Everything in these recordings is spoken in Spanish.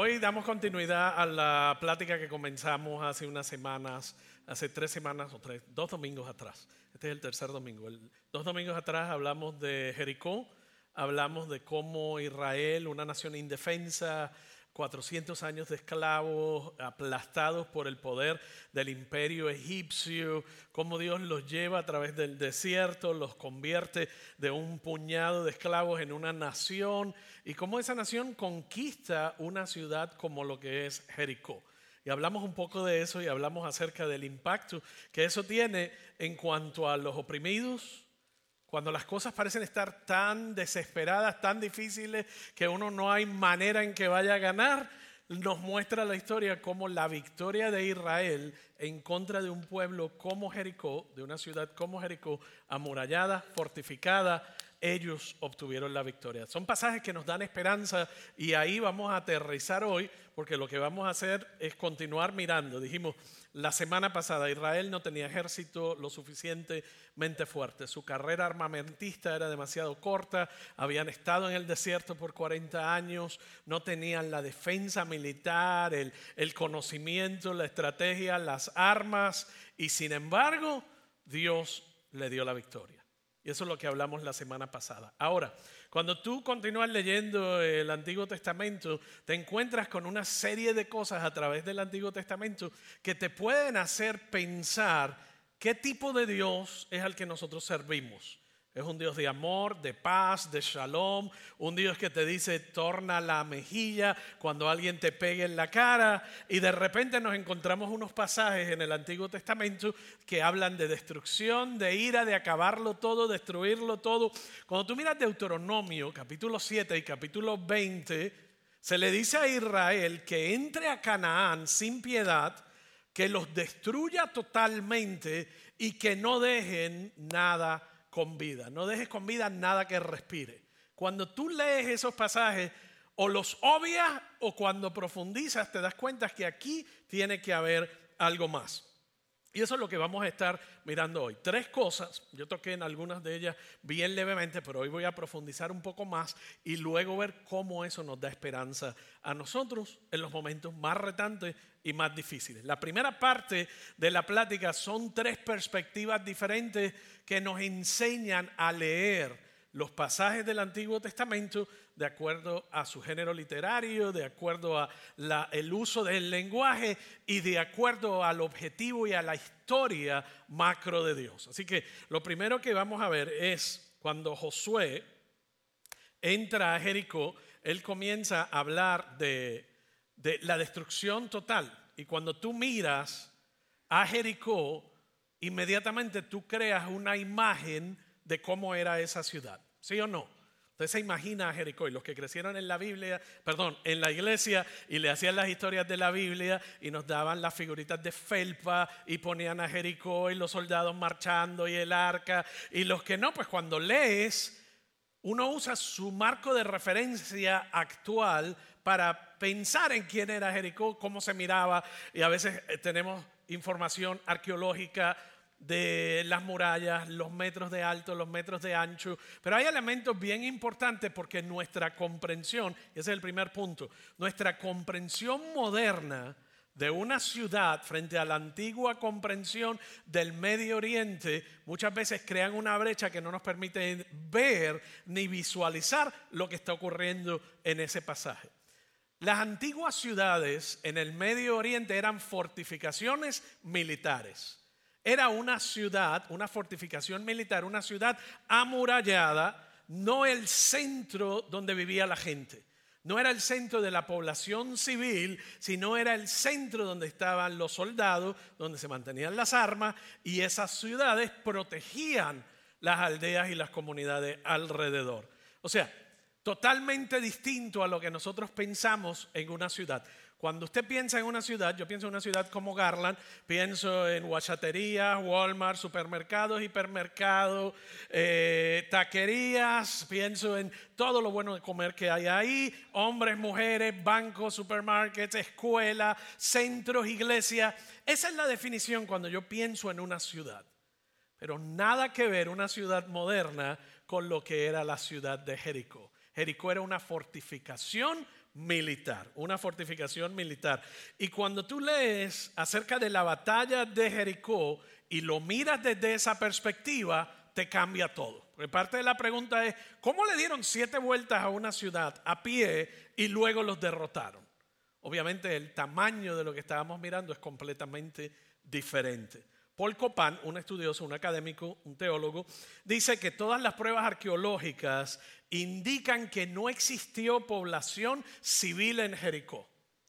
Hoy damos continuidad a la plática que comenzamos hace unas semanas, hace tres semanas o tres, dos domingos atrás. Este es el tercer domingo. dos domingos atrás hablamos de Jericó, hablamos de cómo Israel, una nación indefensa, 400 años de esclavos aplastados por el poder del imperio egipcio, cómo Dios los lleva a través del desierto, los convierte de un puñado de esclavos en una nación y cómo esa nación conquista una ciudad como lo que es Jericó. Y hablamos un poco de eso y hablamos acerca del impacto que eso tiene en cuanto a los oprimidos, cuando las cosas parecen estar tan desesperadas, tan difíciles, que uno no hay manera en que vaya a ganar, nos muestra la historia como la victoria de Israel en contra de un pueblo como Jericó, de una ciudad como Jericó, amurallada, fortificada, ellos obtuvieron la victoria. Son pasajes que nos dan esperanza y ahí vamos a aterrizar hoy porque lo que vamos a hacer es continuar mirando. Dijimos, la semana pasada Israel no tenía ejército lo suficientemente fuerte, su carrera armamentista era demasiado corta, habían estado en el desierto por 40 años, no tenían la defensa militar, el, el conocimiento, la estrategia, las armas y sin embargo Dios le dio la victoria. Y eso es lo que hablamos la semana pasada. Ahora, cuando tú continúas leyendo el Antiguo Testamento, te encuentras con una serie de cosas a través del Antiguo Testamento que te pueden hacer pensar qué tipo de Dios es al que nosotros servimos. Es un Dios de amor, de paz, de shalom. Un Dios que te dice, torna la mejilla cuando alguien te pegue en la cara. Y de repente nos encontramos unos pasajes en el Antiguo Testamento que hablan de destrucción, de ira, de acabarlo todo, destruirlo todo. Cuando tú miras Deuteronomio, capítulo 7 y capítulo 20, se le dice a Israel que entre a Canaán sin piedad, que los destruya totalmente y que no dejen nada con vida. No dejes con vida nada que respire. Cuando tú lees esos pasajes, o los obvias o cuando profundizas te das cuenta que aquí tiene que haber algo más. Y eso es lo que vamos a estar mirando hoy. Tres cosas, yo toqué en algunas de ellas bien levemente, pero hoy voy a profundizar un poco más y luego ver cómo eso nos da esperanza a nosotros en los momentos más retantes y más difíciles. La primera parte de la plática son tres perspectivas diferentes que nos enseñan a leer los pasajes del Antiguo Testamento de acuerdo a su género literario, de acuerdo a el uso del lenguaje y de acuerdo al objetivo y a la historia macro de Dios. Así que lo primero que vamos a ver es cuando Josué entra a Jericó, él comienza a hablar de, la destrucción total. Y cuando tú miras a Jericó, inmediatamente tú creas una imagen de cómo era esa ciudad. ¿Sí o no? Usted se imagina a Jericó y los que crecieron en la Biblia, perdón, en la iglesia y le hacían las historias de la Biblia y nos daban las figuritas de felpa y ponían a Jericó y los soldados marchando y el arca y los que no, pues cuando lees, uno usa su marco de referencia actual para pensar en quién era Jericó, cómo se miraba y a veces eh, tenemos información arqueológica de las murallas, los metros de alto, los metros de ancho, pero hay elementos bien importantes porque nuestra comprensión, ese es el primer punto, nuestra comprensión moderna de una ciudad frente a la antigua comprensión del Medio Oriente, muchas veces crean una brecha que no nos permite ver ni visualizar lo que está ocurriendo en ese pasaje. Las antiguas ciudades en el Medio Oriente eran fortificaciones militares. Era una ciudad, una fortificación militar, una ciudad amurallada, no el centro donde vivía la gente. No era el centro de la población civil, sino era el centro donde estaban los soldados, donde se mantenían las armas y esas ciudades protegían las aldeas y las comunidades alrededor. O sea, totalmente distinto a lo que nosotros pensamos en una ciudad. Cuando usted piensa en una ciudad, yo pienso en una ciudad como Garland, pienso en guachaterías, Walmart, supermercados, hipermercados, eh, taquerías, pienso en todo lo bueno de comer que hay ahí, hombres, mujeres, bancos, supermarkets, escuelas, centros, iglesias. Esa es la definición cuando yo pienso en una ciudad. Pero nada que ver una ciudad moderna con lo que era la ciudad de Jericó. Jericó era una fortificación militar, una fortificación militar. Y cuando tú lees acerca de la batalla de Jericó y lo miras desde esa perspectiva, te cambia todo. Porque parte de la pregunta es, ¿cómo le dieron siete vueltas a una ciudad a pie y luego los derrotaron? Obviamente el tamaño de lo que estábamos mirando es completamente diferente. Paul Copan, un estudioso, un académico, un teólogo, dice que todas las pruebas arqueológicas indican que no existió población civil en Jericó.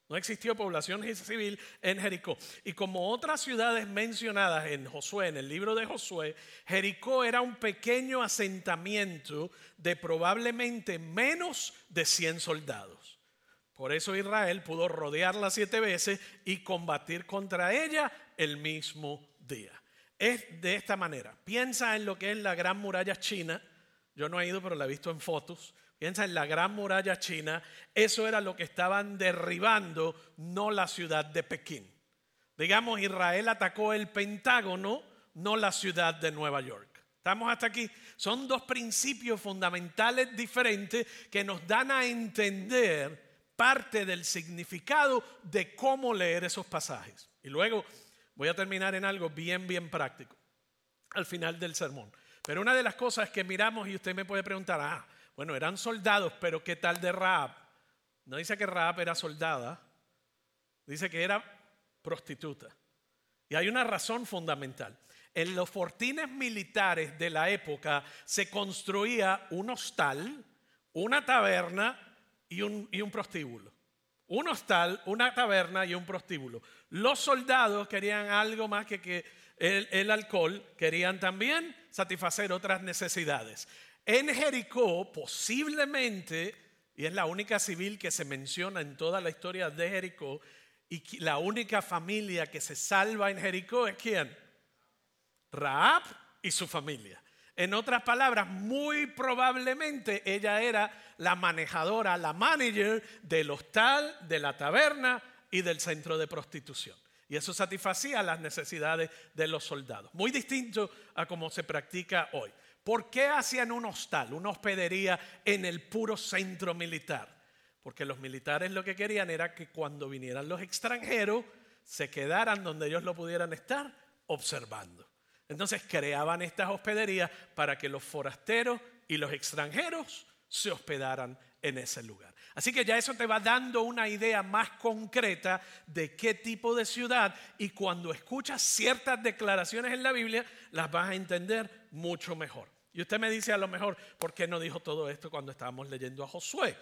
No existió población civil en Jericó. Y como otras ciudades mencionadas en Josué, en el libro de Josué, Jericó era un pequeño asentamiento de probablemente menos de 100 soldados. Por eso Israel pudo rodearla siete veces y combatir contra ella el mismo Es de esta manera. Piensa en lo que es la gran muralla china. Yo no he ido, pero la he visto en fotos. Piensa en la gran muralla china. Eso era lo que estaban derribando, no la ciudad de Pekín. Digamos, Israel atacó el Pentágono, no la ciudad de Nueva York. ¿Estamos hasta aquí? Son dos principios fundamentales diferentes que nos dan a entender parte del significado de cómo leer esos pasajes. Y luego Voy a terminar en algo bien, bien práctico al final del sermón. Pero una de las cosas que miramos y usted me puede preguntar, ah, bueno, eran soldados, pero ¿qué tal de Raab? No dice que Raab era soldada, dice que era prostituta. Y hay una razón fundamental. En los fortines militares de la época se construía un hostal, una taberna y un, y un prostíbulo un hostal, una taberna y un prostíbulo. Los soldados querían algo más que, que el, alcohol, querían también satisfacer otras necesidades. En Jericó, posiblemente, y es la única civil que se menciona en toda la historia de Jericó, y la única familia que se salva en Jericó es quién? Raab y su familia. En otras palabras, muy probablemente ella era la manejadora, la manager del hostal, de la taberna y del centro de prostitución. Y eso satisfacía las necesidades de los soldados. Muy distinto a cómo se practica hoy. ¿Por qué hacían un hostal, una hospedería en el puro centro militar? Porque los militares lo que querían era que cuando vinieran los extranjeros se quedaran donde ellos lo pudieran estar observando. Entonces creaban estas hospederías para que los forasteros y los extranjeros se hospedaran en ese lugar. Así que ya eso te va dando una idea más concreta de qué tipo de ciudad y cuando escuchas ciertas declaraciones en la Biblia las vas a entender mucho mejor. Y usted me dice a lo mejor, ¿por qué no dijo todo esto cuando estábamos leyendo a Josué?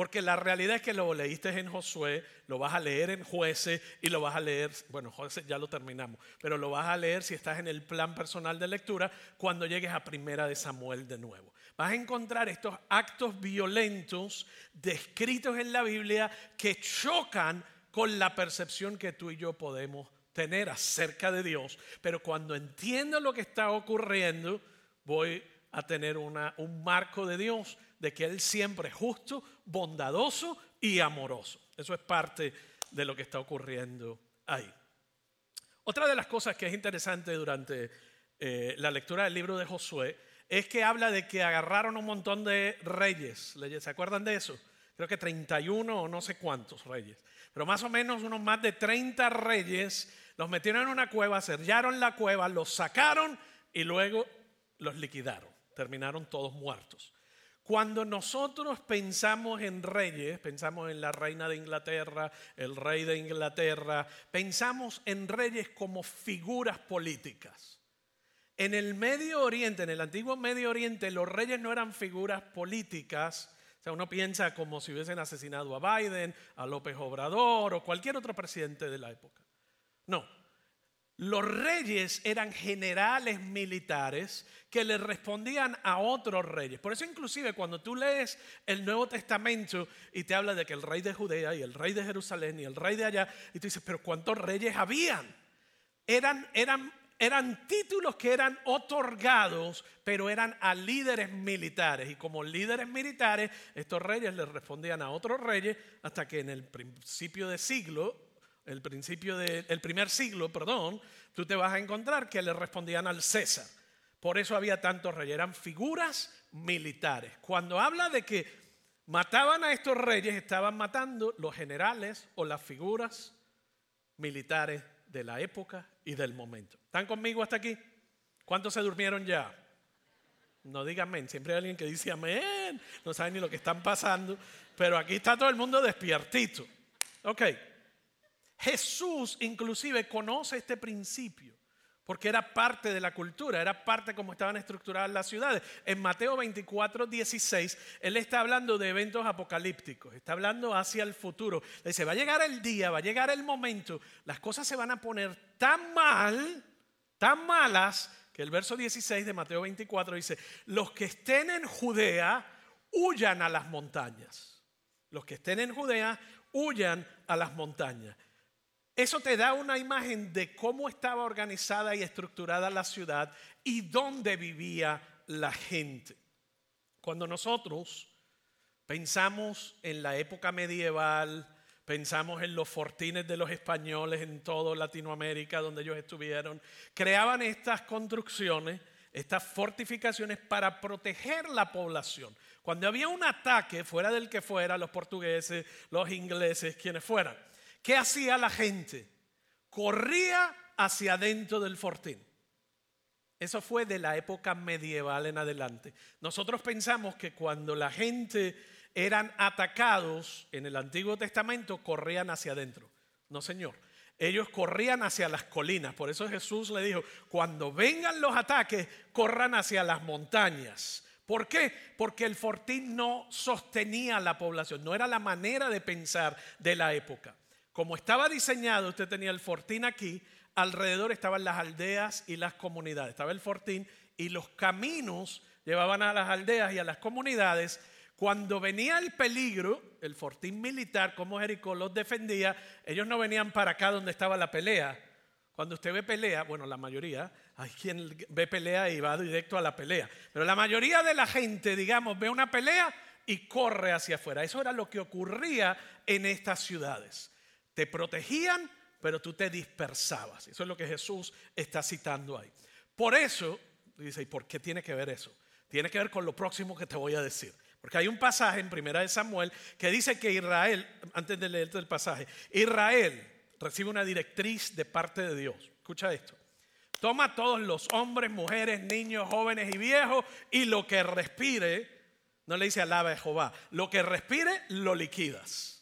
Porque la realidad es que lo leíste en Josué, lo vas a leer en jueces y lo vas a leer, bueno, jueces ya lo terminamos, pero lo vas a leer si estás en el plan personal de lectura cuando llegues a Primera de Samuel de nuevo. Vas a encontrar estos actos violentos descritos en la Biblia que chocan con la percepción que tú y yo podemos tener acerca de Dios. Pero cuando entiendo lo que está ocurriendo, voy a tener un marco de Dios de que Él siempre es justo, bondadoso y amoroso. Eso es parte de lo que está ocurriendo ahí. Otra de las cosas que es interesante durante eh, la lectura del libro de Josué es que habla de que agarraron un montón de reyes. ¿Se acuerdan de eso? Creo que 31 o no sé cuántos reyes. Pero más o menos unos más de 30 reyes los metieron en una cueva, sellaron la cueva, los sacaron y luego los liquidaron. Terminaron todos muertos. Cuando nosotros pensamos en reyes, pensamos en la reina de Inglaterra, el rey de Inglaterra, pensamos en reyes como figuras políticas. En el Medio Oriente, en el antiguo Medio Oriente, los reyes no eran figuras políticas. O sea, uno piensa como si hubiesen asesinado a Biden, a López Obrador o cualquier otro presidente de la época. No, los reyes eran generales militares que le respondían a otros reyes. Por eso inclusive cuando tú lees el Nuevo Testamento y te habla de que el rey de Judea y el rey de Jerusalén y el rey de allá, y tú dices, pero ¿cuántos reyes habían? Eran, eran, eran títulos que eran otorgados, pero eran a líderes militares. Y como líderes militares, estos reyes le respondían a otros reyes hasta que en el principio de siglo el principio del primer siglo, perdón, tú te vas a encontrar que le respondían al César. Por eso había tantos reyes, eran figuras militares. Cuando habla de que mataban a estos reyes, estaban matando los generales o las figuras militares de la época y del momento. ¿Están conmigo hasta aquí? ¿Cuántos se durmieron ya? No digan amén, siempre hay alguien que dice amén, no saben ni lo que están pasando, pero aquí está todo el mundo despiertito. Ok, Jesús inclusive conoce este principio porque era parte de la cultura, era parte de cómo estaban estructuradas las ciudades. En Mateo 24, 16, él está hablando de eventos apocalípticos, está hablando hacia el futuro. Le dice, va a llegar el día, va a llegar el momento, las cosas se van a poner tan mal, tan malas, que el verso 16 de Mateo 24 dice, los que estén en Judea, huyan a las montañas. Los que estén en Judea, huyan a las montañas. Eso te da una imagen de cómo estaba organizada y estructurada la ciudad y dónde vivía la gente. Cuando nosotros pensamos en la época medieval, pensamos en los fortines de los españoles en toda Latinoamérica donde ellos estuvieron, creaban estas construcciones, estas fortificaciones para proteger la población. Cuando había un ataque, fuera del que fuera, los portugueses, los ingleses, quienes fueran, ¿Qué hacía la gente? Corría hacia adentro del fortín. Eso fue de la época medieval en adelante. Nosotros pensamos que cuando la gente eran atacados en el Antiguo Testamento, corrían hacia adentro. No, señor. Ellos corrían hacia las colinas. Por eso Jesús le dijo, cuando vengan los ataques, corran hacia las montañas. ¿Por qué? Porque el fortín no sostenía la población, no era la manera de pensar de la época. Como estaba diseñado, usted tenía el fortín aquí, alrededor estaban las aldeas y las comunidades. Estaba el fortín y los caminos llevaban a las aldeas y a las comunidades. Cuando venía el peligro, el fortín militar, como Jericó los defendía, ellos no venían para acá donde estaba la pelea. Cuando usted ve pelea, bueno, la mayoría, hay quien ve pelea y va directo a la pelea, pero la mayoría de la gente, digamos, ve una pelea y corre hacia afuera. Eso era lo que ocurría en estas ciudades. Te protegían, pero tú te dispersabas. Eso es lo que Jesús está citando ahí. Por eso, dice, ¿y por qué tiene que ver eso? Tiene que ver con lo próximo que te voy a decir. Porque hay un pasaje en Primera de Samuel que dice que Israel, antes de leerte el pasaje, Israel recibe una directriz de parte de Dios. Escucha esto. Toma todos los hombres, mujeres, niños, jóvenes y viejos y lo que respire, no le dice alaba a Jehová, lo que respire lo liquidas.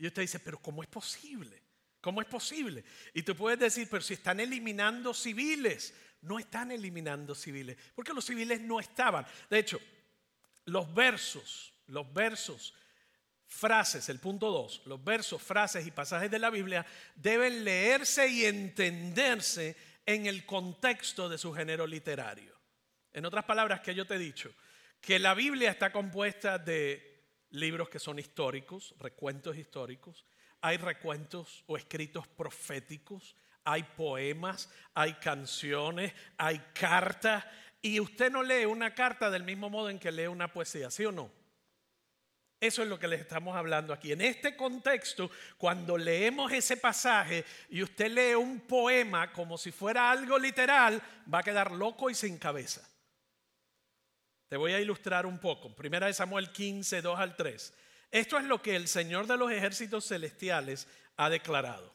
Y usted dice, pero ¿cómo es posible? ¿Cómo es posible? Y tú puedes decir, pero si están eliminando civiles, no están eliminando civiles, porque los civiles no estaban. De hecho, los versos, los versos, frases, el punto 2, los versos, frases y pasajes de la Biblia deben leerse y entenderse en el contexto de su género literario. En otras palabras, que yo te he dicho, que la Biblia está compuesta de libros que son históricos, recuentos históricos, hay recuentos o escritos proféticos, hay poemas, hay canciones, hay cartas, y usted no lee una carta del mismo modo en que lee una poesía, ¿sí o no? Eso es lo que les estamos hablando aquí. En este contexto, cuando leemos ese pasaje y usted lee un poema como si fuera algo literal, va a quedar loco y sin cabeza. Te voy a ilustrar un poco. Primera de Samuel 15, 2 al 3. Esto es lo que el Señor de los ejércitos celestiales ha declarado.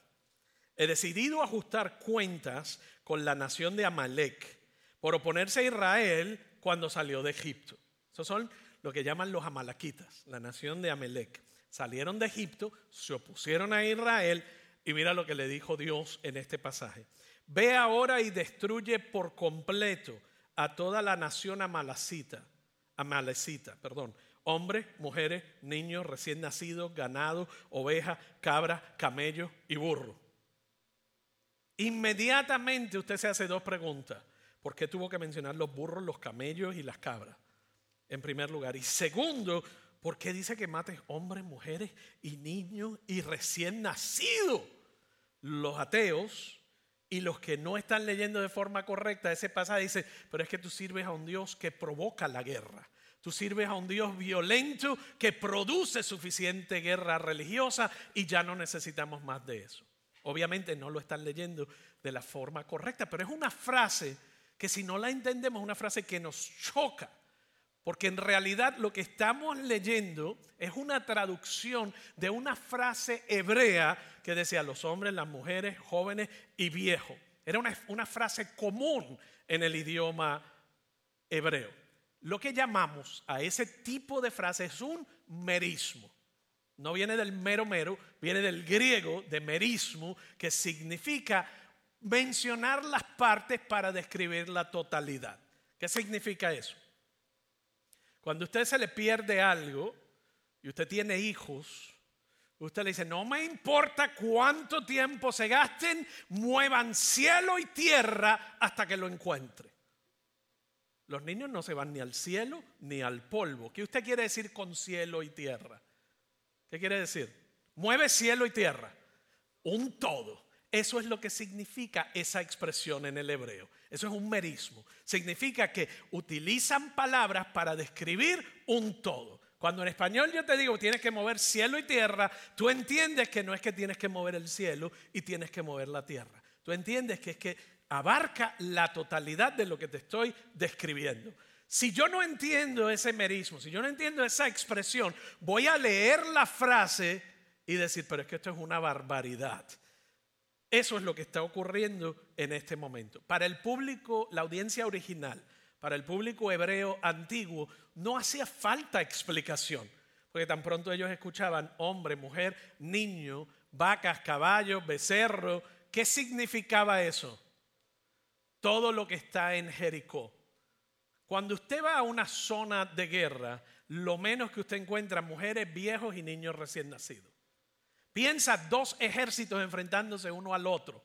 He decidido ajustar cuentas con la nación de Amalek por oponerse a Israel cuando salió de Egipto. Esos son lo que llaman los amalequitas, la nación de Amalek. Salieron de Egipto, se opusieron a Israel y mira lo que le dijo Dios en este pasaje. Ve ahora y destruye por completo a toda la nación amalacita, amalecita, perdón, hombres, mujeres, niños, recién nacidos, ganado, oveja, cabra, camello y burro. Inmediatamente usted se hace dos preguntas. ¿Por qué tuvo que mencionar los burros, los camellos y las cabras? En primer lugar. Y segundo, ¿por qué dice que mates hombres, mujeres y niños y recién nacidos? Los ateos y los que no están leyendo de forma correcta ese pasaje dicen, pero es que tú sirves a un Dios que provoca la guerra. Tú sirves a un Dios violento que produce suficiente guerra religiosa y ya no necesitamos más de eso. Obviamente no lo están leyendo de la forma correcta, pero es una frase que si no la entendemos, es una frase que nos choca. Porque en realidad lo que estamos leyendo es una traducción de una frase hebrea que decía los hombres, las mujeres, jóvenes y viejos. Era una, una frase común en el idioma hebreo. Lo que llamamos a ese tipo de frase es un merismo. No viene del mero mero, viene del griego de merismo, que significa mencionar las partes para describir la totalidad. ¿Qué significa eso? Cuando a usted se le pierde algo y usted tiene hijos, usted le dice, no me importa cuánto tiempo se gasten, muevan cielo y tierra hasta que lo encuentre. Los niños no se van ni al cielo ni al polvo. ¿Qué usted quiere decir con cielo y tierra? ¿Qué quiere decir? Mueve cielo y tierra. Un todo. Eso es lo que significa esa expresión en el hebreo. Eso es un merismo. Significa que utilizan palabras para describir un todo. Cuando en español yo te digo tienes que mover cielo y tierra, tú entiendes que no es que tienes que mover el cielo y tienes que mover la tierra. Tú entiendes que es que abarca la totalidad de lo que te estoy describiendo. Si yo no entiendo ese merismo, si yo no entiendo esa expresión, voy a leer la frase y decir, pero es que esto es una barbaridad. Eso es lo que está ocurriendo en este momento. Para el público, la audiencia original, para el público hebreo antiguo, no hacía falta explicación, porque tan pronto ellos escuchaban hombre, mujer, niño, vacas, caballos, becerro. ¿Qué significaba eso? Todo lo que está en Jericó. Cuando usted va a una zona de guerra, lo menos que usted encuentra mujeres, viejos y niños recién nacidos. Piensa dos ejércitos enfrentándose uno al otro.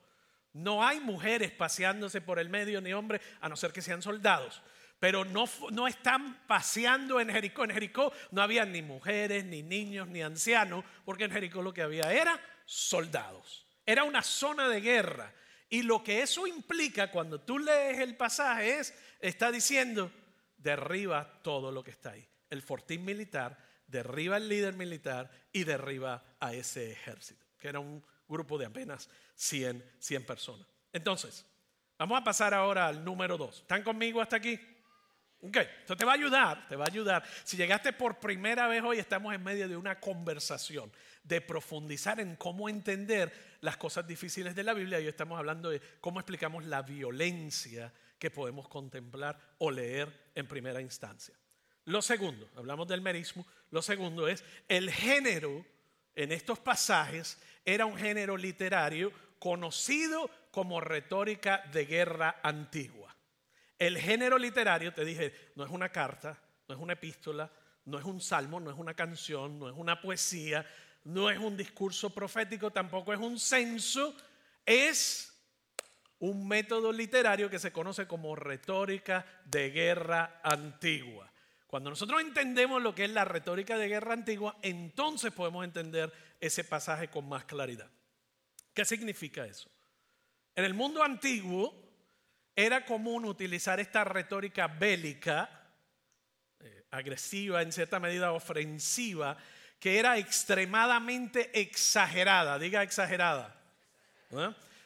No hay mujeres paseándose por el medio ni hombres, a no ser que sean soldados. Pero no, no están paseando en Jericó. En Jericó no había ni mujeres, ni niños, ni ancianos, porque en Jericó lo que había era soldados. Era una zona de guerra. Y lo que eso implica cuando tú lees el pasaje es, está diciendo, derriba todo lo que está ahí. El fortín militar, derriba al líder militar y derriba a ese ejército, que era un grupo de apenas 100, 100 personas. Entonces, vamos a pasar ahora al número 2. ¿Están conmigo hasta aquí? Ok, esto te va a ayudar, te va a ayudar. Si llegaste por primera vez hoy, estamos en medio de una conversación de profundizar en cómo entender las cosas difíciles de la Biblia. Hoy estamos hablando de cómo explicamos la violencia que podemos contemplar o leer en primera instancia. Lo segundo, hablamos del merismo, lo segundo es el género en estos pasajes era un género literario conocido como retórica de guerra antigua. El género literario, te dije, no es una carta, no es una epístola, no es un salmo, no es una canción, no es una poesía, no es un discurso profético, tampoco es un censo, es un método literario que se conoce como retórica de guerra antigua. Cuando nosotros entendemos lo que es la retórica de guerra antigua, entonces podemos entender ese pasaje con más claridad. ¿Qué significa eso? En el mundo antiguo era común utilizar esta retórica bélica, eh, agresiva, en cierta medida ofensiva, que era extremadamente exagerada, diga exagerada.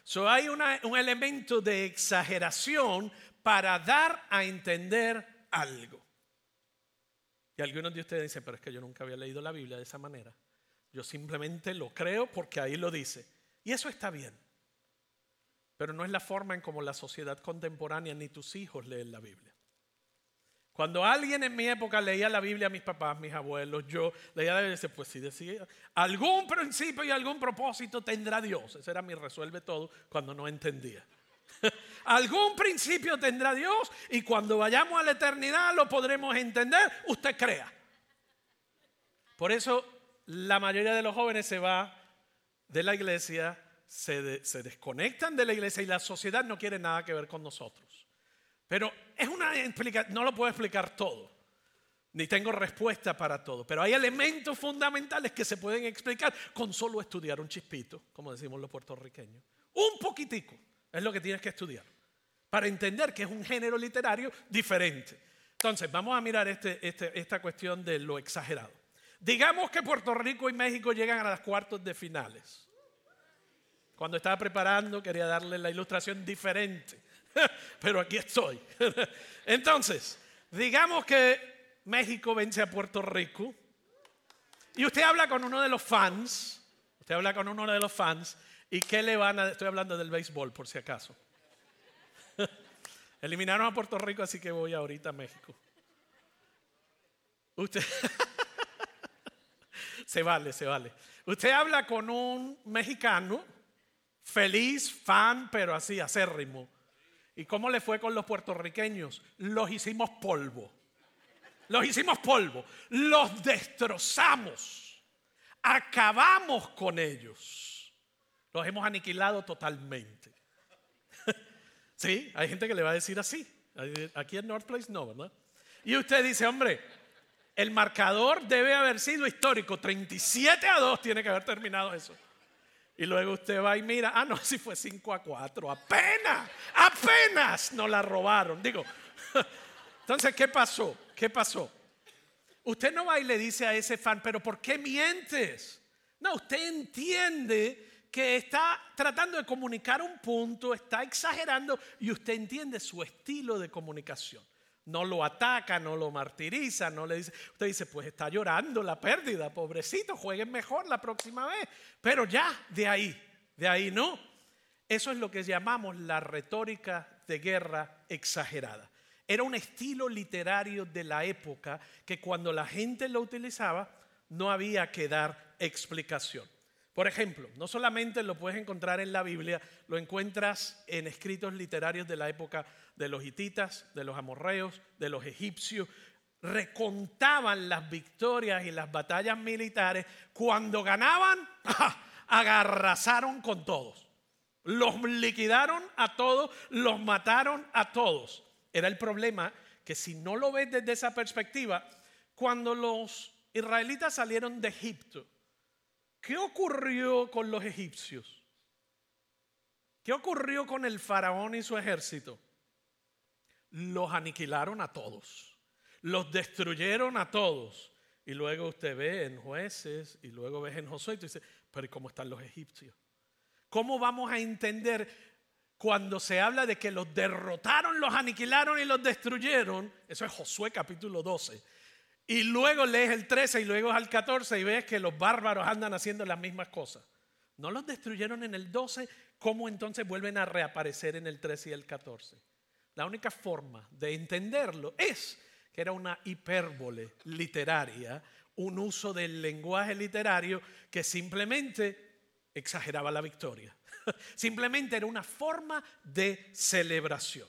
So hay un elemento de exageración para dar a entender algo. Y algunos de ustedes dicen, pero es que yo nunca había leído la Biblia de esa manera. Yo simplemente lo creo porque ahí lo dice. Y eso está bien. Pero no es la forma en como la sociedad contemporánea ni tus hijos leen la Biblia. Cuando alguien en mi época leía la Biblia, mis papás, mis abuelos, yo leía la Biblia y decía, pues sí decía, algún principio y algún propósito tendrá Dios. Ese era mi resuelve todo cuando no entendía. algún principio tendrá Dios y cuando vayamos a la eternidad lo podremos entender, usted crea. Por eso la mayoría de los jóvenes se va de la iglesia, se, se desconectan de la iglesia y la sociedad no quiere nada que ver con nosotros. Pero es una no lo puedo explicar todo, ni tengo respuesta para todo, pero hay elementos fundamentales que se pueden explicar con solo estudiar un chispito, como decimos los puertorriqueños. Un poquitico es lo que tienes que estudiar para entender que es un género literario diferente. Entonces, vamos a mirar este, este, esta cuestión de lo exagerado. Digamos que Puerto Rico y México llegan a las cuartos de finales. Cuando estaba preparando quería darle la ilustración diferente. pero aquí estoy. Entonces, digamos que México vence a Puerto Rico y usted habla con uno de los fans, usted habla con uno de los fans y qué le van a, estoy hablando del béisbol por si acaso. Eliminaron a Puerto Rico, así que voy ahorita a México. Usted se vale, se vale. Usted habla con un mexicano feliz, fan, pero así acérrimo. ¿Y cómo le fue con los puertorriqueños? Los hicimos polvo. Los hicimos polvo. Los destrozamos. Acabamos con ellos. Los hemos aniquilado totalmente. sí, hay gente que le va a decir así. Aquí en North Place no, ¿verdad? Y usted dice, hombre, el marcador debe haber sido histórico. 37 a 2 tiene que haber terminado eso. Y luego usted va y mira, ah, no, si fue 5 a 4, apenas, apenas nos la robaron. Digo, entonces, ¿qué pasó? ¿Qué pasó? Usted no va y le dice a ese fan, pero ¿por qué mientes? No, usted entiende que está tratando de comunicar un punto, está exagerando y usted entiende su estilo de comunicación. No lo ataca, no lo martiriza, no le dice, usted dice, pues está llorando la pérdida, pobrecito, jueguen mejor la próxima vez. Pero ya, de ahí, de ahí no. Eso es lo que llamamos la retórica de guerra exagerada. Era un estilo literario de la época que cuando la gente lo utilizaba no había que dar explicación. Por ejemplo, no solamente lo puedes encontrar en la Biblia, lo encuentras en escritos literarios de la época de los hititas, de los amorreos, de los egipcios. Recontaban las victorias y las batallas militares. Cuando ganaban, agarrasaron con todos. Los liquidaron a todos, los mataron a todos. Era el problema que si no lo ves desde esa perspectiva, cuando los israelitas salieron de Egipto, ¿Qué ocurrió con los egipcios? ¿Qué ocurrió con el faraón y su ejército? Los aniquilaron a todos, los destruyeron a todos. Y luego usted ve en jueces y luego ve en Josué y dice, pero ¿cómo están los egipcios? ¿Cómo vamos a entender cuando se habla de que los derrotaron, los aniquilaron y los destruyeron? Eso es Josué capítulo 12. Y luego lees el 13 y luego al 14 y ves que los bárbaros andan haciendo las mismas cosas. No los destruyeron en el 12, ¿cómo entonces vuelven a reaparecer en el 13 y el 14? La única forma de entenderlo es que era una hipérbole literaria, un uso del lenguaje literario que simplemente exageraba la victoria. simplemente era una forma de celebración.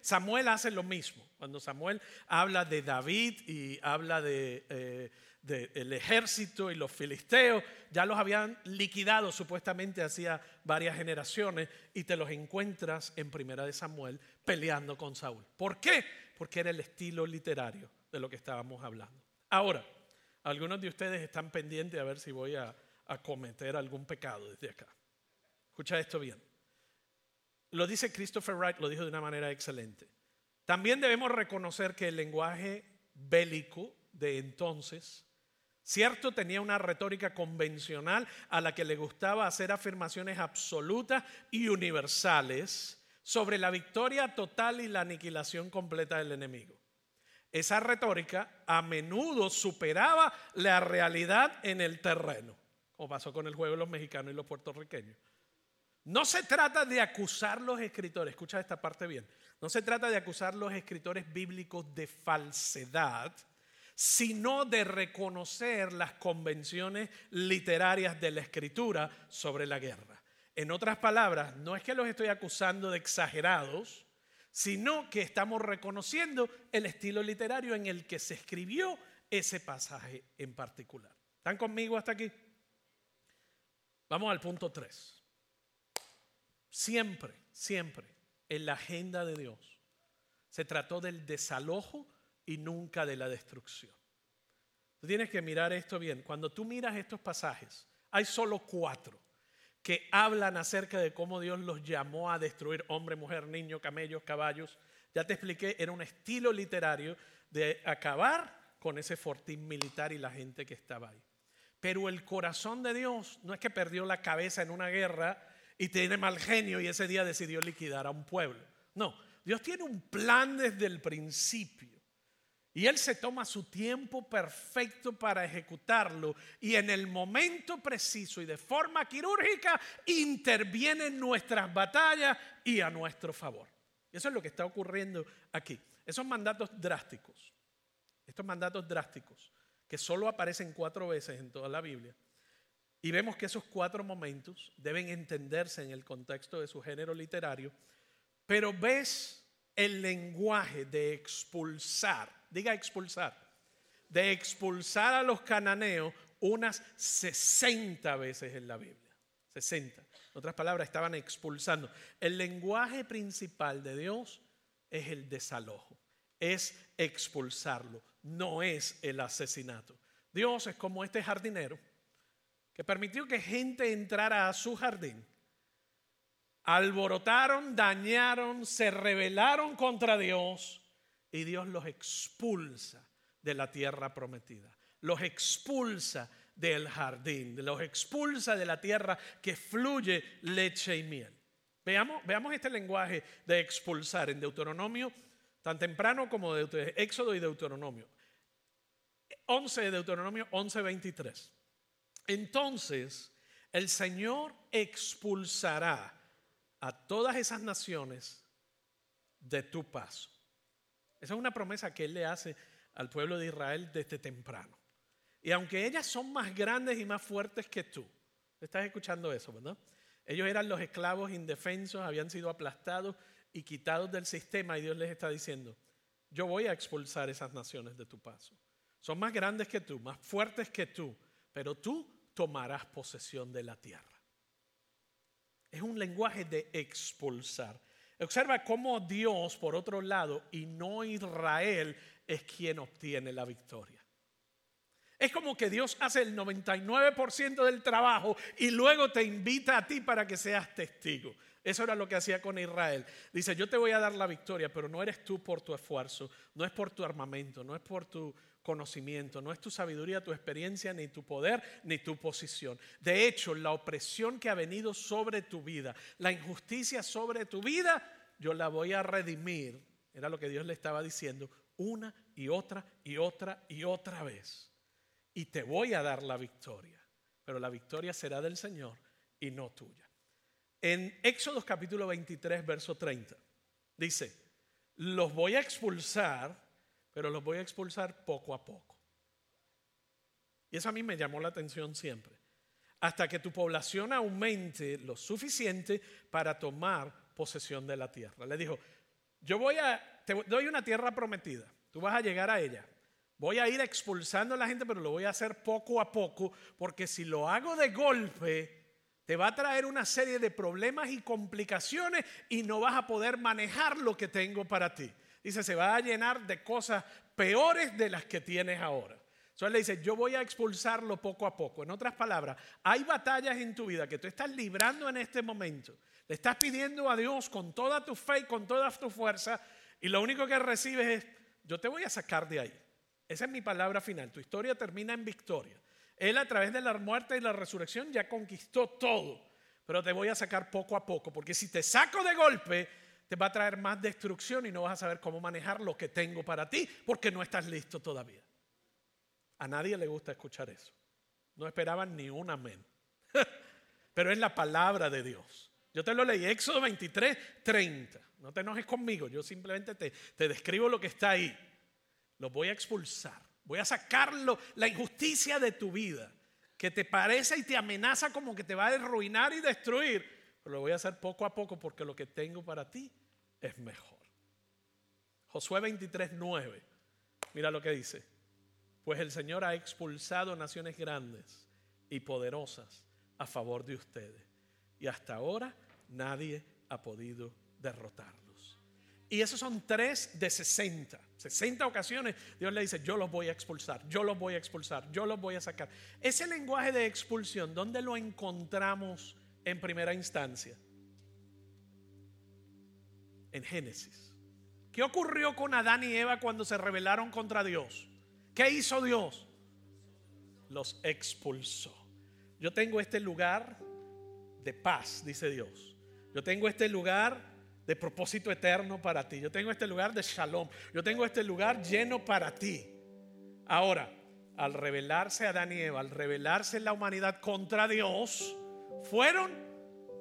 Samuel hace lo mismo. Cuando Samuel habla de David y habla de, eh, del ejército y los filisteos, ya los habían liquidado supuestamente hacía varias generaciones y te los encuentras en Primera de Samuel peleando con Saúl. ¿Por qué? Porque era el estilo literario de lo que estábamos hablando. Ahora, algunos de ustedes están pendientes a ver si voy a cometer algún pecado desde acá. Escucha esto bien. Lo dice Christopher Wright, lo dijo de una manera excelente. También debemos reconocer que el lenguaje bélico de entonces, cierto, tenía una retórica convencional a la que le gustaba hacer afirmaciones absolutas y universales sobre la victoria total y la aniquilación completa del enemigo. Esa retórica a menudo superaba la realidad en el terreno, como pasó con el juego de los mexicanos y los puertorriqueños. No se trata de acusar los escritores, escucha esta parte bien, no se trata de acusar los escritores bíblicos de falsedad, sino de reconocer las convenciones literarias de la escritura sobre la guerra. En otras palabras, no es que los estoy acusando de exagerados, sino que estamos reconociendo el estilo literario en el que se escribió ese pasaje en particular. ¿Están conmigo hasta aquí? Vamos al punto 3. Siempre, siempre en la agenda de Dios se trató del desalojo y nunca de la destrucción. Tú tienes que mirar esto bien. Cuando tú miras estos pasajes, hay solo cuatro que hablan acerca de cómo Dios los llamó a destruir hombre, mujer, niño, camellos, caballos. Ya te expliqué, era un estilo literario de acabar con ese fortín militar y la gente que estaba ahí. Pero el corazón de Dios no es que perdió la cabeza en una guerra y tiene mal genio y ese día decidió liquidar a un pueblo. No, Dios tiene un plan desde el principio. Y Él se toma su tiempo perfecto para ejecutarlo y en el momento preciso y de forma quirúrgica interviene en nuestras batallas y a nuestro favor. Eso es lo que está ocurriendo aquí. Esos mandatos drásticos, estos mandatos drásticos, que solo aparecen cuatro veces en toda la Biblia, y vemos que esos cuatro momentos deben entenderse en el contexto de su género literario, pero ves el lenguaje de expulsar diga expulsar, de expulsar a los cananeos unas 60 veces en la Biblia. 60. En otras palabras, estaban expulsando. El lenguaje principal de Dios es el desalojo, es expulsarlo, no es el asesinato. Dios es como este jardinero que permitió que gente entrara a su jardín, alborotaron, dañaron, se rebelaron contra Dios y Dios los expulsa de la tierra prometida. Los expulsa del jardín, los expulsa de la tierra que fluye leche y miel. Veamos, veamos este lenguaje de expulsar en Deuteronomio, tan temprano como de Éxodo y Deuteronomio. 11 de Deuteronomio 11:23. Entonces el Señor expulsará a todas esas naciones de tu paso. Esa es una promesa que Él le hace al pueblo de Israel desde temprano. Y aunque ellas son más grandes y más fuertes que tú, estás escuchando eso, ¿verdad? Ellos eran los esclavos indefensos, habían sido aplastados y quitados del sistema y Dios les está diciendo, yo voy a expulsar esas naciones de tu paso. Son más grandes que tú, más fuertes que tú, pero tú tomarás posesión de la tierra. Es un lenguaje de expulsar. Observa cómo Dios, por otro lado, y no Israel, es quien obtiene la victoria. Es como que Dios hace el 99% del trabajo y luego te invita a ti para que seas testigo. Eso era lo que hacía con Israel. Dice, yo te voy a dar la victoria, pero no eres tú por tu esfuerzo, no es por tu armamento, no es por tu conocimiento, no es tu sabiduría, tu experiencia, ni tu poder, ni tu posición. De hecho, la opresión que ha venido sobre tu vida, la injusticia sobre tu vida, yo la voy a redimir. Era lo que Dios le estaba diciendo una y otra y otra y otra vez. Y te voy a dar la victoria, pero la victoria será del Señor y no tuya. En Éxodo capítulo 23, verso 30, dice, los voy a expulsar pero los voy a expulsar poco a poco. Y eso a mí me llamó la atención siempre. Hasta que tu población aumente lo suficiente para tomar posesión de la tierra. Le dijo, yo voy a, te doy una tierra prometida, tú vas a llegar a ella. Voy a ir expulsando a la gente, pero lo voy a hacer poco a poco, porque si lo hago de golpe, te va a traer una serie de problemas y complicaciones y no vas a poder manejar lo que tengo para ti. Dice, se va a llenar de cosas peores de las que tienes ahora. Entonces le dice, yo voy a expulsarlo poco a poco. En otras palabras, hay batallas en tu vida que tú estás librando en este momento. Le estás pidiendo a Dios con toda tu fe y con toda tu fuerza y lo único que recibes es, yo te voy a sacar de ahí. Esa es mi palabra final. Tu historia termina en victoria. Él a través de la muerte y la resurrección ya conquistó todo, pero te voy a sacar poco a poco, porque si te saco de golpe, te va a traer más destrucción y no vas a saber cómo manejar lo que tengo para ti porque no estás listo todavía. A nadie le gusta escuchar eso. No esperaban ni un amén. Pero es la palabra de Dios. Yo te lo leí, Éxodo 23, 30. No te enojes conmigo, yo simplemente te, te describo lo que está ahí. Lo voy a expulsar. Voy a sacarlo, la injusticia de tu vida, que te parece y te amenaza como que te va a arruinar y destruir. Pero lo voy a hacer poco a poco porque lo que tengo para ti es mejor. Josué 23, 9. Mira lo que dice. Pues el Señor ha expulsado naciones grandes y poderosas a favor de ustedes. Y hasta ahora nadie ha podido derrotarlos. Y esos son tres de 60. 60 ocasiones Dios le dice, yo los voy a expulsar, yo los voy a expulsar, yo los voy a sacar. Ese lenguaje de expulsión, ¿dónde lo encontramos en primera instancia? En Génesis. ¿Qué ocurrió con Adán y Eva cuando se rebelaron contra Dios? ¿Qué hizo Dios? Los expulsó. Yo tengo este lugar de paz, dice Dios. Yo tengo este lugar de propósito eterno para ti. Yo tengo este lugar de shalom. Yo tengo este lugar lleno para ti. Ahora, al revelarse a y al revelarse la humanidad contra Dios, fueron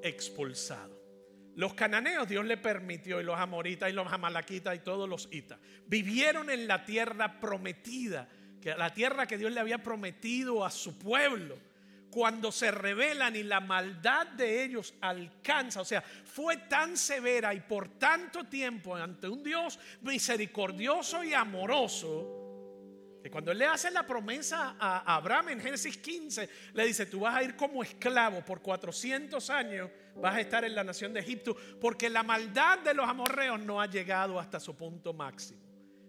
expulsados. Los cananeos Dios le permitió y los amoritas y los amalaquitas y todos los itas vivieron en la tierra prometida, que la tierra que Dios le había prometido a su pueblo. Cuando se revelan y la maldad de ellos alcanza, o sea, fue tan severa y por tanto tiempo ante un Dios misericordioso y amoroso, que cuando él le hace la promesa a Abraham en Génesis 15, le dice, tú vas a ir como esclavo por 400 años, vas a estar en la nación de Egipto, porque la maldad de los amorreos no ha llegado hasta su punto máximo.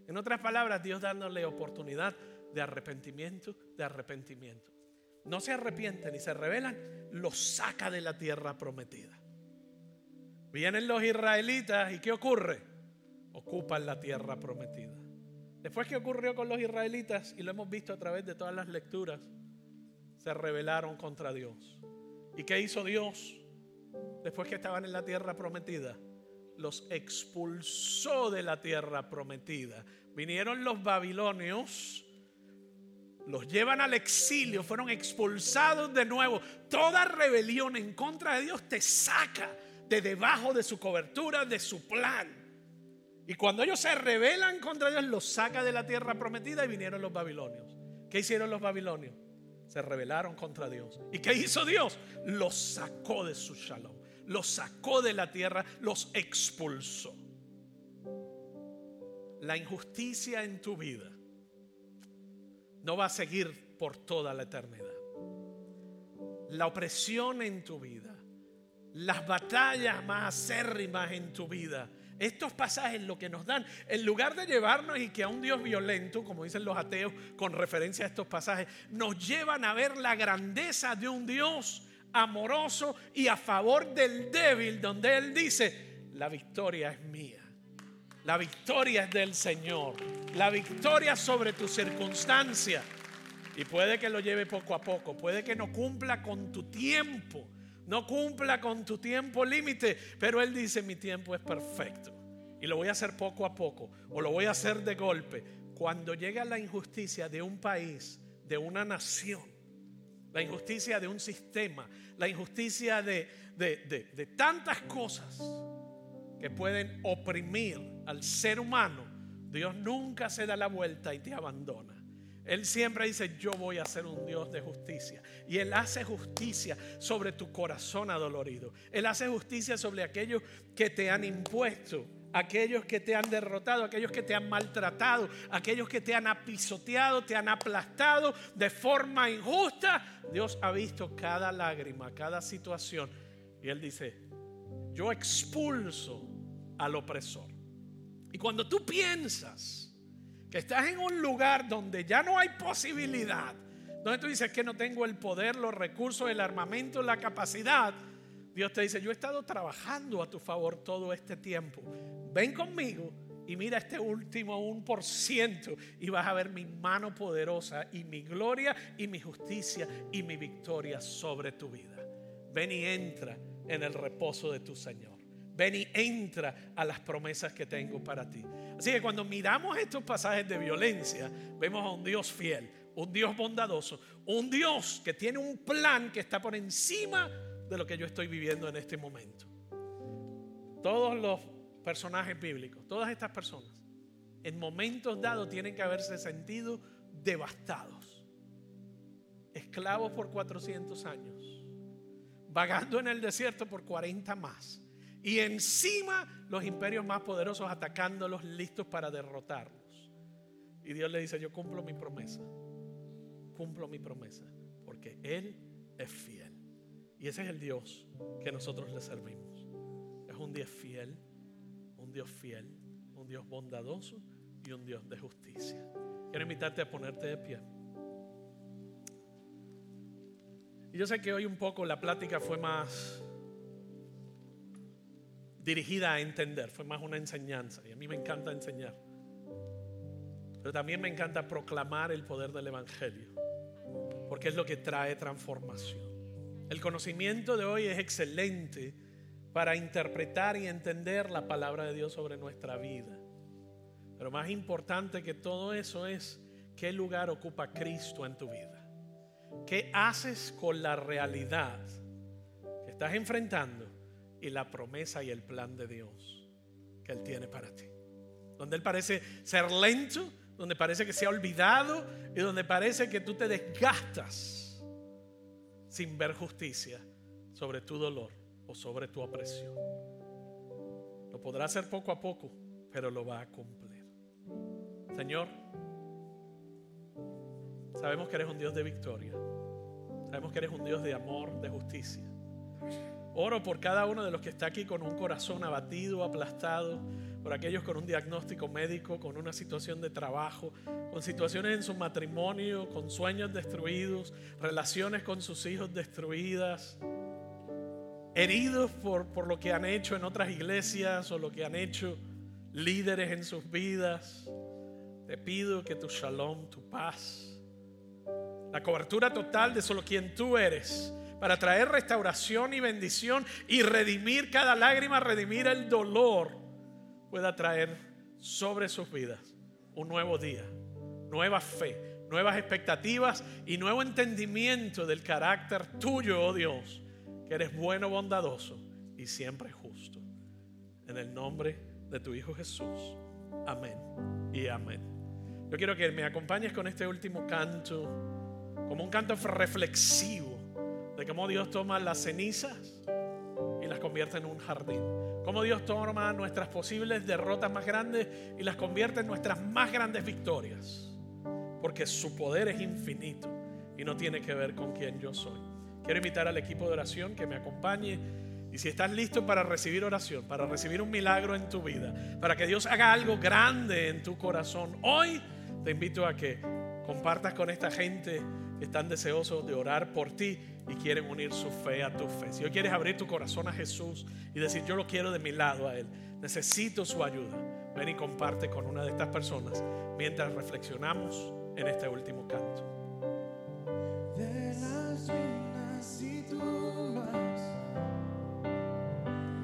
En otras palabras, Dios dándole oportunidad de arrepentimiento, de arrepentimiento no se arrepienten y se rebelan, los saca de la tierra prometida. Vienen los israelitas y ¿qué ocurre? Ocupan la tierra prometida. Después que ocurrió con los israelitas, y lo hemos visto a través de todas las lecturas, se rebelaron contra Dios. ¿Y qué hizo Dios? Después que estaban en la tierra prometida, los expulsó de la tierra prometida. Vinieron los babilonios los llevan al exilio, fueron expulsados de nuevo. Toda rebelión en contra de Dios te saca de debajo de su cobertura, de su plan. Y cuando ellos se rebelan contra Dios, los saca de la tierra prometida y vinieron los babilonios. ¿Qué hicieron los babilonios? Se rebelaron contra Dios. ¿Y qué hizo Dios? Los sacó de su shalom. Los sacó de la tierra, los expulsó. La injusticia en tu vida no va a seguir por toda la eternidad. La opresión en tu vida, las batallas más acérrimas en tu vida, estos pasajes lo que nos dan, en lugar de llevarnos y que a un Dios violento, como dicen los ateos con referencia a estos pasajes, nos llevan a ver la grandeza de un Dios amoroso y a favor del débil, donde Él dice, la victoria es mía. La victoria es del Señor. La victoria sobre tu circunstancia. Y puede que lo lleve poco a poco. Puede que no cumpla con tu tiempo. No cumpla con tu tiempo límite. Pero Él dice, mi tiempo es perfecto. Y lo voy a hacer poco a poco. O lo voy a hacer de golpe. Cuando llega la injusticia de un país, de una nación. La injusticia de un sistema. La injusticia de, de tantas cosas que pueden oprimir al ser humano, Dios nunca se da la vuelta y te abandona. Él siempre dice, yo voy a ser un Dios de justicia. Y Él hace justicia sobre tu corazón adolorido. Él hace justicia sobre aquellos que te han impuesto, aquellos que te han derrotado, aquellos que te han maltratado, aquellos que te han apisoteado, te han aplastado de forma injusta. Dios ha visto cada lágrima, cada situación. Y Él dice, yo expulso al opresor. Y cuando tú piensas que estás en un lugar donde ya no hay posibilidad, donde tú dices que no tengo el poder, los recursos, el armamento, la capacidad, Dios te dice, yo he estado trabajando a tu favor todo este tiempo. Ven conmigo y mira este último un por ciento y vas a ver mi mano poderosa y mi gloria y mi justicia y mi victoria sobre tu vida. Ven y entra en el reposo de tu Señor. Ven y entra a las promesas que tengo para ti. Así que cuando miramos estos pasajes de violencia, vemos a un Dios fiel, un Dios bondadoso, un Dios que tiene un plan que está por encima de lo que yo estoy viviendo en este momento. Todos los personajes bíblicos, todas estas personas, en momentos dados tienen que haberse sentido devastados, esclavos por 400 años, vagando en el desierto por 40 más y encima los imperios más poderosos atacándolos, listos para derrotarlos. Y Dios le dice, yo cumplo mi promesa, cumplo mi promesa, porque Él es fiel. Y ese es el Dios que nosotros le servimos. Es un Dios fiel, un Dios fiel, un Dios bondadoso y un Dios de justicia. Quiero invitarte a ponerte de pie. Y yo sé que hoy un poco la plática fue más dirigida a entender, fue más una enseñanza. Y a mí me encanta enseñar. Pero también me encanta proclamar el poder del Evangelio, porque es lo que trae transformación. El conocimiento de hoy es excelente, para interpretar y entender la palabra de Dios sobre nuestra vida. Pero más importante que todo eso es qué lugar ocupa Cristo en tu vida. ¿Qué haces con la realidad que estás enfrentando y la promesa y el plan de Dios que Él tiene para ti? Donde Él parece ser lento, donde parece que se ha olvidado y donde parece que tú te desgastas sin ver justicia sobre tu dolor o sobre tu opresión. Lo podrá hacer poco a poco, pero lo va a cumplir. Señor, sabemos que eres un Dios de victoria. Sabemos que eres un Dios de amor, de justicia. Oro por cada uno de los que está aquí con un corazón abatido, aplastado, por aquellos con un diagnóstico médico, con una situación de trabajo, con situaciones en su matrimonio, con sueños destruidos, relaciones con sus hijos destruidas, heridos por, por lo que han hecho en otras iglesias o lo que han hecho líderes en sus vidas. Te pido que tu shalom, tu paz, la cobertura total de solo quien tú eres, para traer restauración y bendición y redimir cada lágrima, redimir el dolor pueda traer sobre sus vidas un nuevo día, nueva fe, nuevas expectativas y nuevo entendimiento del carácter tuyo, oh Dios, que eres bueno, bondadoso y siempre justo. En el nombre de tu Hijo Jesús. Amén y amén. Yo quiero que me acompañes con este último canto, como un canto reflexivo de cómo Dios toma las cenizas y las convierte en un jardín. Cómo Dios toma nuestras posibles derrotas más grandes y las convierte en nuestras más grandes victorias. Porque su poder es infinito y no tiene que ver con quién yo soy. Quiero invitar al equipo de oración que me acompañe. Y si estás listo para recibir oración, para recibir un milagro en tu vida, para que Dios haga algo grande en tu corazón, hoy te invito a que compartas con esta gente están deseosos de orar por ti y quieren unir su fe a tu fe. Si hoy quieres abrir tu corazón a Jesús y decir, yo lo quiero de mi lado a Él, necesito su ayuda, ven y comparte con una de estas personas mientras reflexionamos en este último canto. De las ruinas y tumbas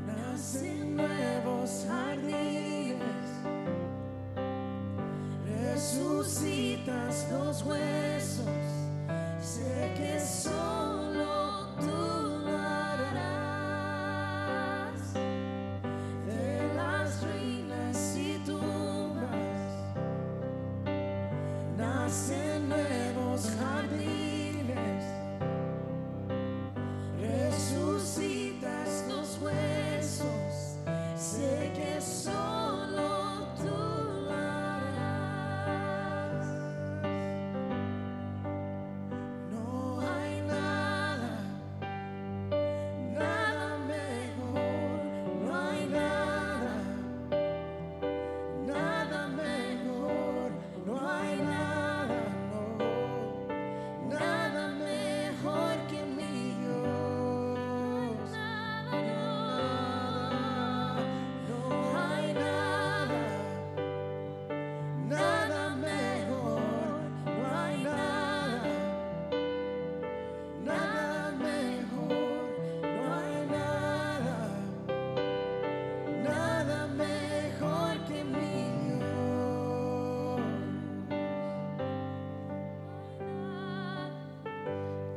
nacen nuevos jardines, resucitas los huesos, sé que solo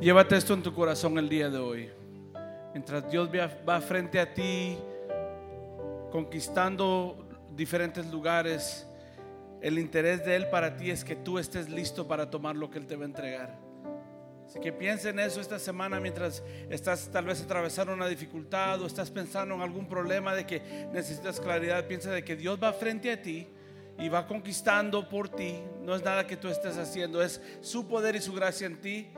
Llévate esto en tu corazón el día de hoy. Mientras Dios va- frente a ti, conquistando diferentes lugares, el interés de Él para ti es que tú estés listo para tomar lo que Él te va a entregar. Así que piensa en eso esta semana mientras estás tal vez atravesando una dificultad o estás pensando en algún problema de que necesitas claridad. Piensa de que Dios va frente a ti y va conquistando por ti. No es nada que tú estés haciendo, es su poder y su gracia en ti.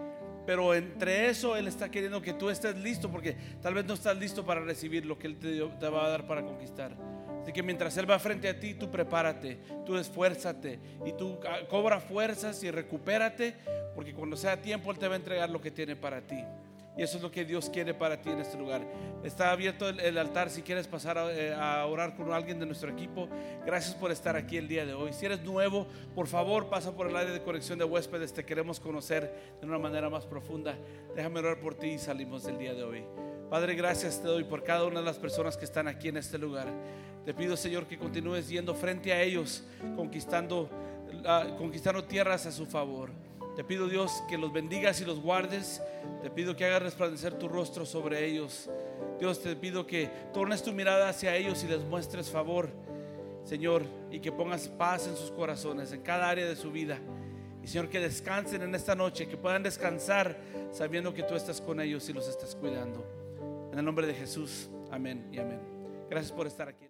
Pero entre eso Él está queriendo que tú estés listo porque tal vez no estás listo para recibir lo que Él te, va a dar para conquistar. Así que mientras Él va frente a ti, tú prepárate, tú esfuérzate y tú ah, cobra fuerzas y recupérate porque cuando sea tiempo Él te va a entregar lo que tiene para ti. Y eso es lo que Dios quiere para ti en este lugar. Está abierto el, altar si quieres pasar a, eh, a orar con alguien de nuestro equipo. Gracias por estar aquí el día de hoy. Si eres nuevo, por favor pasa por el área de conexión de huéspedes. Te queremos conocer de una manera más profunda. Déjame orar por ti y salimos del día de hoy. Padre, gracias te doy por cada una de las personas que están aquí en este lugar. Te pido, Señor, que continúes yendo frente a ellos, conquistando, ah, conquistando tierras a su favor. Te pido, Dios, que los bendigas y los guardes. Te pido que hagas resplandecer tu rostro sobre ellos. Dios, te pido que tornes tu mirada hacia ellos y les muestres favor, Señor, y que pongas paz en sus corazones, en cada área de su vida. Y Señor, que descansen en esta noche, que puedan descansar sabiendo que tú estás con ellos y los estás cuidando. En el nombre de Jesús, amén y amén. Gracias por estar aquí.